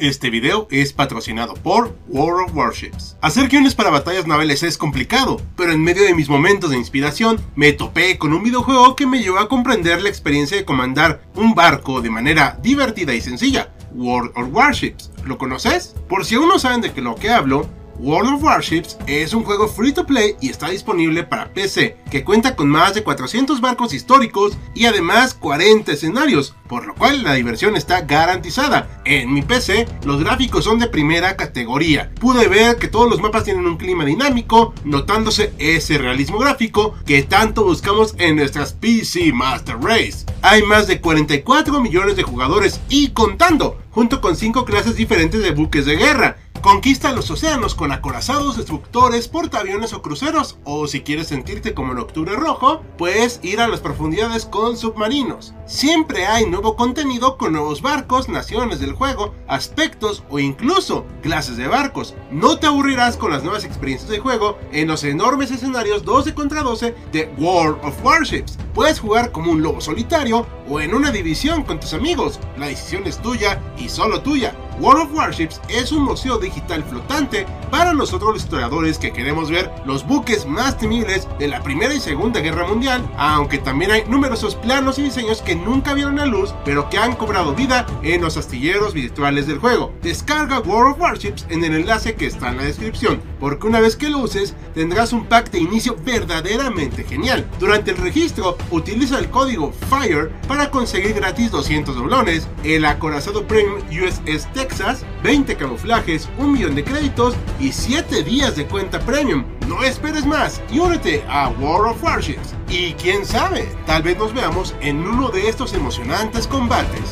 Este video es patrocinado por World of Warships. Hacer guiones para batallas navales es complicado, pero en medio de mis momentos de inspiración me topé con un videojuego que me llevó a comprender la experiencia de comandar un barco de manera divertida y sencilla. World of Warships. ¿Lo conoces? Por si aún no saben de qué lo que hablo, World of Warships es un juego free to play y está disponible para PC, que cuenta con más de 400 barcos históricos y además 40 escenarios, por lo cual la diversión está garantizada. En mi PC, los gráficos son de primera categoría. Pude ver que todos los mapas tienen un clima dinámico, notándose ese realismo gráfico que tanto buscamos en nuestras PC Master Race. Hay más de 44 millones de jugadores y contando, junto con 5 clases diferentes de buques de guerra Conquista los océanos con acorazados, destructores, portaaviones o cruceros, o si quieres sentirte como en Octubre Rojo, puedes ir a las profundidades con submarinos. Siempre hay nuevo contenido con nuevos barcos, naciones del juego, aspectos o incluso clases de barcos. No te aburrirás con las nuevas experiencias de juego en los enormes escenarios 12 contra 12 de World of Warships. Puedes jugar como un lobo solitario o en una división con tus amigos. La decisión es tuya y solo tuya. World of Warships es un museo digital flotante para nosotros los historiadores que queremos ver los buques más temibles de la Primera y Segunda Guerra Mundial, aunque también hay numerosos planos y diseños que nunca vieron la luz, pero que han cobrado vida en los astilleros virtuales del juego. Descarga World of Warships en el enlace que está en la descripción, porque una vez que lo uses tendrás un pack de inicio verdaderamente genial. Durante el registro, utiliza el código FIRE para conseguir gratis 200 doblones, el acorazado Premium USS Tech 20 camuflajes, un millón de créditos y 7 días de cuenta premium. No esperes más y únete a World of Warships. Y quién sabe, tal vez nos veamos en uno de estos emocionantes combates.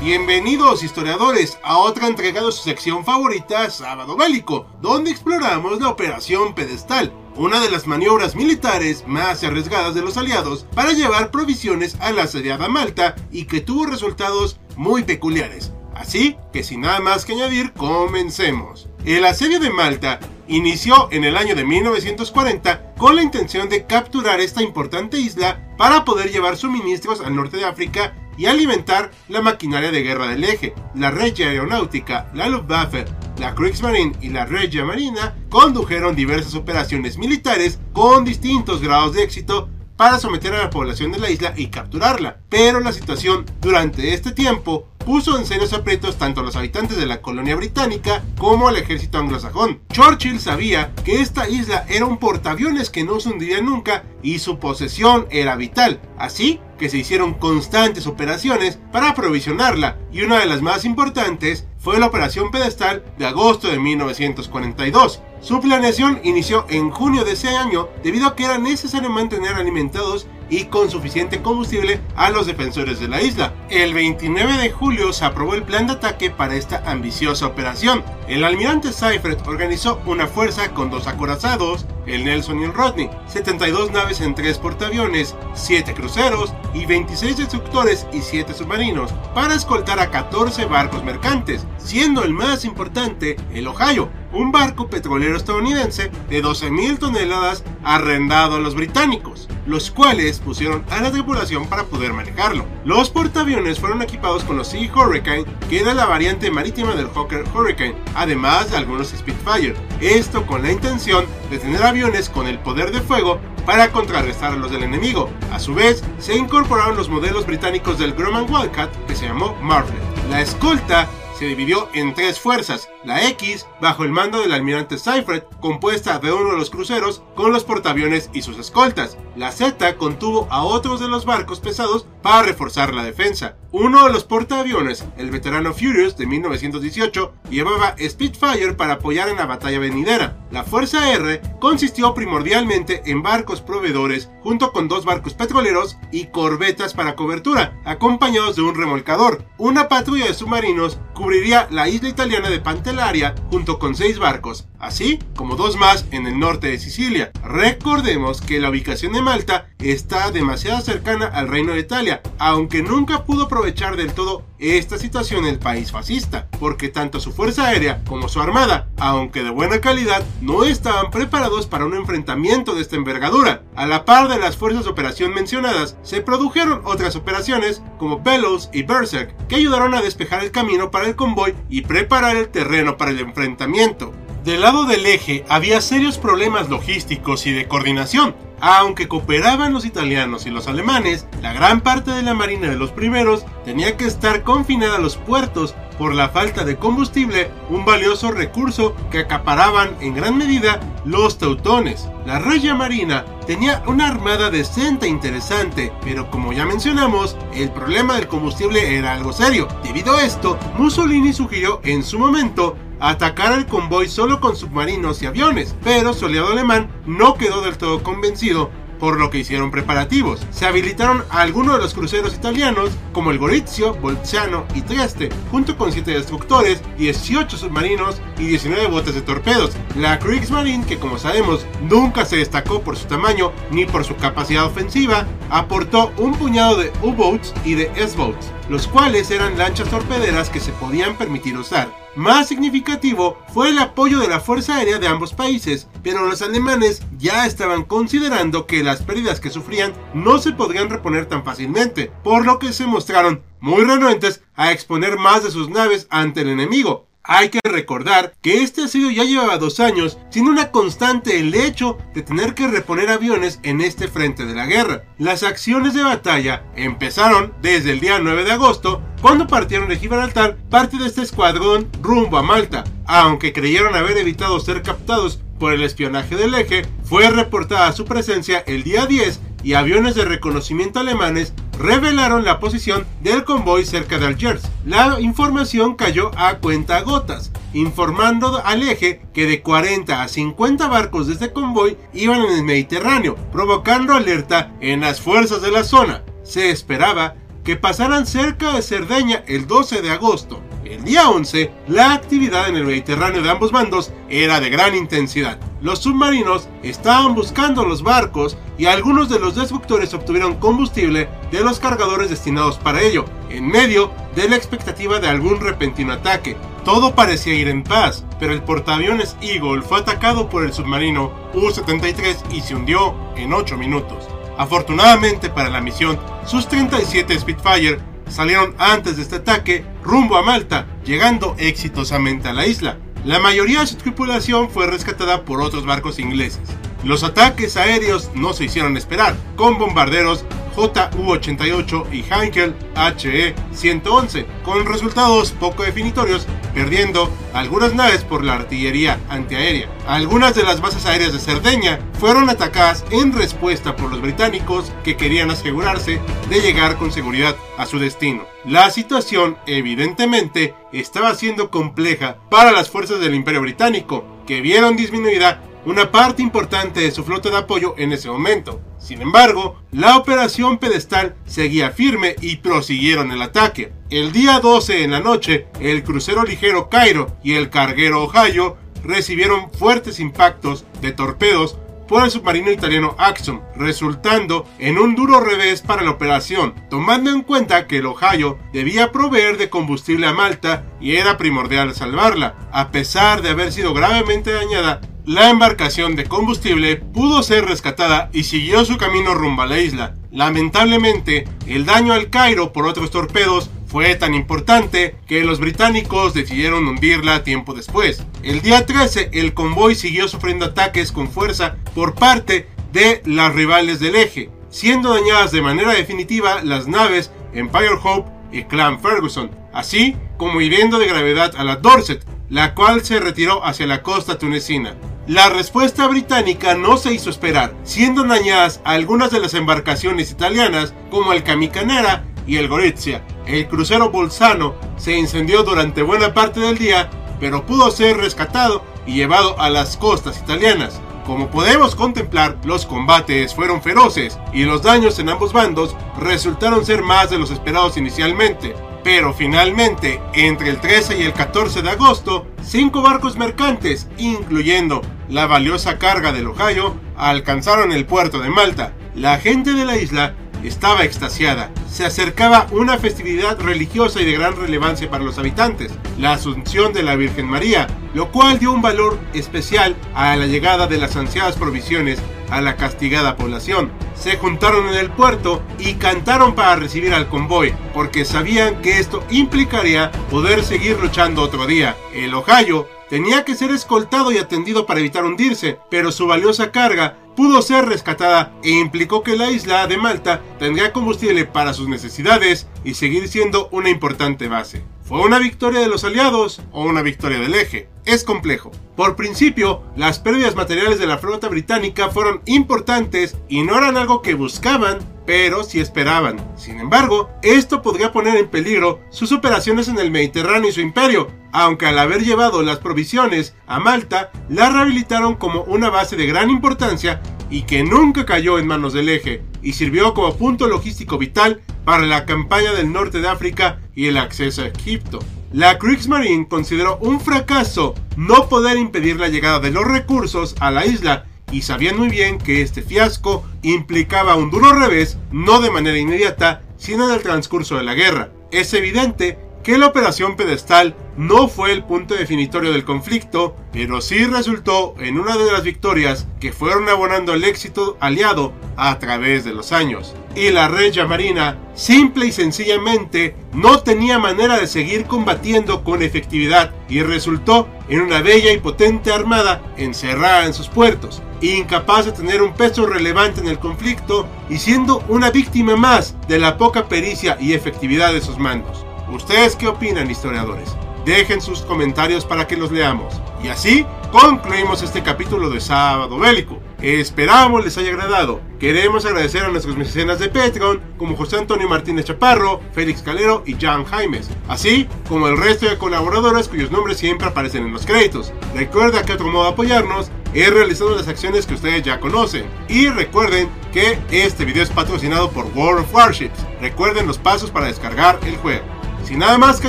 Bienvenidos historiadores a otra entrega de su sección favorita, Sábado Bélico, donde exploramos la Operación Pedestal, una de las maniobras militares más arriesgadas de los aliados para llevar provisiones a la asediada Malta y que tuvo resultados muy peculiares. Así que sin nada más que añadir, comencemos. El asedio de Malta inició en el año de 1940 con la intención de capturar esta importante isla para poder llevar suministros al norte de África y alimentar la maquinaria de guerra del eje. La Regia Aeronáutica, la Luftwaffe, la Kriegsmarine y la Regia Marina condujeron diversas operaciones militares con distintos grados de éxito para someter a la población de la isla y capturarla. Pero la situación durante este tiempo puso en serios aprietos tanto a los habitantes de la colonia británica como al ejército anglosajón. Churchill sabía que esta isla era un portaaviones que no se hundiría nunca y su posesión era vital, así que se hicieron constantes operaciones para aprovisionarla y una de las más importantes fue la Operación Pedestal de agosto de 1942. Su planeación inició en junio de ese año debido a que era necesario mantener alimentados y con suficiente combustible a los defensores de la isla. El 29 de julio se aprobó el plan de ataque para esta ambiciosa operación. El almirante Seifert organizó una fuerza con dos acorazados, el Nelson y el Rodney, 72 naves en tres portaaviones, 7 cruceros y 26 destructores y 7 submarinos para escoltar a 14 barcos mercantes, siendo el más importante el Ohio, un barco petrolero estadounidense de 12.000 toneladas arrendado a los británicos, los cuales pusieron a la tripulación para poder manejarlo. Los portaaviones fueron equipados con los Sea Hurricane, que era la variante marítima del Hawker Hurricane, además de algunos Spitfire, esto con la intención de tener aviones con el poder de fuego para contrarrestar a los del enemigo. A su vez, se incorporaron los modelos británicos del Grumman Wildcat, que se llamó Marvel. La escolta se dividió en tres fuerzas, la X, bajo el mando del almirante Seifert, compuesta de uno de los cruceros con los portaaviones y sus escoltas. La Z contuvo a otros de los barcos pesados para reforzar la defensa. Uno de los portaaviones, el veterano Furious de 1918, llevaba Spitfire para apoyar en la batalla venidera. La Fuerza R consistió primordialmente en barcos proveedores junto con dos barcos petroleros y corbetas para cobertura, acompañados de un remolcador. Una patrulla de submarinos cubriría la isla italiana de Pantelaria junto con seis barcos, así como dos más en el norte de Sicilia. Recordemos que la ubicación de Malta está demasiado cercana al reino de Italia Aunque nunca pudo aprovechar del todo esta situación el país fascista, porque tanto su fuerza aérea como su armada, aunque de buena calidad, no estaban preparados para un enfrentamiento de esta envergadura. A la par de las fuerzas de operación mencionadas, se produjeron otras operaciones como Bellows y Berserk, que ayudaron a despejar el camino para el convoy y preparar el terreno para el enfrentamiento. Del lado del eje había serios problemas logísticos y de coordinación. Aunque cooperaban los italianos y los alemanes, la gran parte de la marina de los primeros tenía que estar confinada a los puertos por la falta de combustible, un valioso recurso que acaparaban en gran medida los teutones. La Regia Marina tenía una armada decente e interesante, pero como ya mencionamos, el problema del combustible era algo serio. Debido a esto, Mussolini sugirió en su momento atacar al convoy solo con submarinos y aviones, pero su aliado alemán no quedó del todo convencido por lo que hicieron preparativos. Se habilitaron algunos de los cruceros italianos, como el Gorizio, Bolzano y Trieste, junto con 7 destructores, 18 submarinos y 19 botes de torpedos. La Kriegsmarine, que como sabemos nunca se destacó por su tamaño ni por su capacidad ofensiva, aportó un puñado de U-boats y de S-boats, los cuales eran lanchas torpederas que se podían permitir usar. Más significativo fue el apoyo de la Fuerza Aérea de ambos países, pero los alemanes ya estaban considerando que las pérdidas que sufrían no se podrían reponer tan fácilmente, por lo que se mostraron muy renuentes a exponer más de sus naves ante el enemigo, hay que recordar que este asedio ya llevaba dos años, sin una constante el hecho de tener que reponer aviones en este frente de la guerra. Las acciones de batalla empezaron desde el día 9 de agosto, cuando partieron de Gibraltar parte de este escuadrón rumbo a Malta. Aunque creyeron haber evitado ser captados por el espionaje del eje, fue reportada su presencia el día 10 y aviones de reconocimiento alemanes revelaron la posición del convoy cerca de Algiers. La información cayó a cuenta gotas, informando al eje que de 40 a 50 barcos de este convoy iban en el Mediterráneo, provocando alerta en las fuerzas de la zona. Se esperaba que pasaran cerca de Cerdeña el 12 de agosto. El día 11, la actividad en el Mediterráneo de ambos bandos era de gran intensidad. Los submarinos estaban buscando los barcos y algunos de los destructores obtuvieron combustible de los cargadores destinados para ello, en medio de la expectativa de algún repentino ataque. Todo parecía ir en paz, pero el portaaviones Eagle fue atacado por el submarino U-73 y se hundió en 8 minutos. Afortunadamente para la misión, sus 37 Spitfire salieron antes de este ataque rumbo a Malta, llegando exitosamente a la isla. La mayoría de su tripulación fue rescatada por otros barcos ingleses. Los ataques aéreos no se hicieron esperar, con bombarderos JU-88 y Heinkel HE-111, con resultados poco definitorios, perdiendo algunas naves por la artillería antiaérea. Algunas de las bases aéreas de Cerdeña fueron atacadas en respuesta por los británicos que querían asegurarse de llegar con seguridad a su destino. La situación, evidentemente, estaba siendo compleja para las fuerzas del Imperio Británico, que vieron disminuida una parte importante de su flota de apoyo en ese momento. Sin embargo, la operación pedestal seguía firme y prosiguieron el ataque. El día 12 en la noche, el crucero ligero Cairo y el carguero Ohio recibieron fuertes impactos de torpedos por el submarino italiano Axum, resultando en un duro revés para la operación, tomando en cuenta que el Ohio debía proveer de combustible a Malta y era primordial salvarla, a pesar de haber sido gravemente dañada la embarcación de combustible pudo ser rescatada y siguió su camino rumbo a la isla. Lamentablemente, el daño al Cairo por otros torpedos fue tan importante que los británicos decidieron hundirla tiempo después. El día 13, el convoy siguió sufriendo ataques con fuerza por parte de las rivales del eje, siendo dañadas de manera definitiva las naves Empire Hope y Clan Ferguson, así como hiriendo de gravedad a la Dorset, la cual se retiró hacia la costa tunecina. La respuesta británica no se hizo esperar, siendo dañadas algunas de las embarcaciones italianas como el Camicanera y el Gorizia. El crucero Bolzano se incendió durante buena parte del día, pero pudo ser rescatado y llevado a las costas italianas. Como podemos contemplar, los combates fueron feroces y los daños en ambos bandos resultaron ser más de los esperados inicialmente. Pero finalmente, entre el 13 y el 14 de agosto, cinco barcos mercantes, incluyendo la valiosa carga del Ohio, alcanzaron el puerto de Malta. La gente de la isla estaba extasiada. Se acercaba una festividad religiosa y de gran relevancia para los habitantes, la Asunción de la Virgen María, lo cual dio un valor especial a la llegada de las ansiadas provisiones a la castigada población. Se juntaron en el puerto y cantaron para recibir al convoy, porque sabían que esto implicaría poder seguir luchando otro día. El Ohio tenía que ser escoltado y atendido para evitar hundirse, pero su valiosa carga pudo ser rescatada e implicó que la isla de Malta tendría combustible para sus necesidades y seguir siendo una importante base. ¿Fue una victoria de los aliados o una victoria del eje? Es complejo. Por principio, las pérdidas materiales de la flota británica fueron importantes y no eran algo que buscaban, pero sí esperaban. Sin embargo, esto podría poner en peligro sus operaciones en el Mediterráneo y su imperio, aunque al haber llevado las provisiones a Malta, la rehabilitaron como una base de gran importancia y que nunca cayó en manos del eje, y sirvió como punto logístico vital para la campaña del norte de África y el acceso a Egipto. La Kriegsmarine consideró un fracaso no poder impedir la llegada de los recursos a la isla y sabían muy bien que este fiasco implicaba un duro revés, no de manera inmediata, sino en el transcurso de la guerra. Es evidente que la operación pedestal no fue el punto definitorio del conflicto, pero sí resultó en una de las victorias que fueron abonando el éxito aliado a través de los años. Y la Regia Marina, simple y sencillamente, no tenía manera de seguir combatiendo con efectividad y resultó en una bella y potente armada encerrada en sus puertos, incapaz de tener un peso relevante en el conflicto y siendo una víctima más de la poca pericia y efectividad de sus mandos. ¿Ustedes qué opinan, historiadores? Dejen sus comentarios para que los leamos. Y así concluimos este capítulo de Sábado Bélico. Esperamos les haya agradado. Queremos agradecer a nuestros mecenas de Patreon, como José Antonio Martínez Chaparro, Félix Calero y Jan Jaimes, así como el resto de colaboradores cuyos nombres siempre aparecen en los créditos. Recuerda que otro modo de apoyarnos es realizando las acciones que ustedes ya conocen. Y recuerden que este video es patrocinado por World of Warships. Recuerden los pasos para descargar el juego. Sin nada más que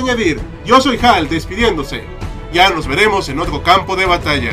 añadir, yo soy Hal despidiéndose. Ya nos veremos en otro campo de batalla.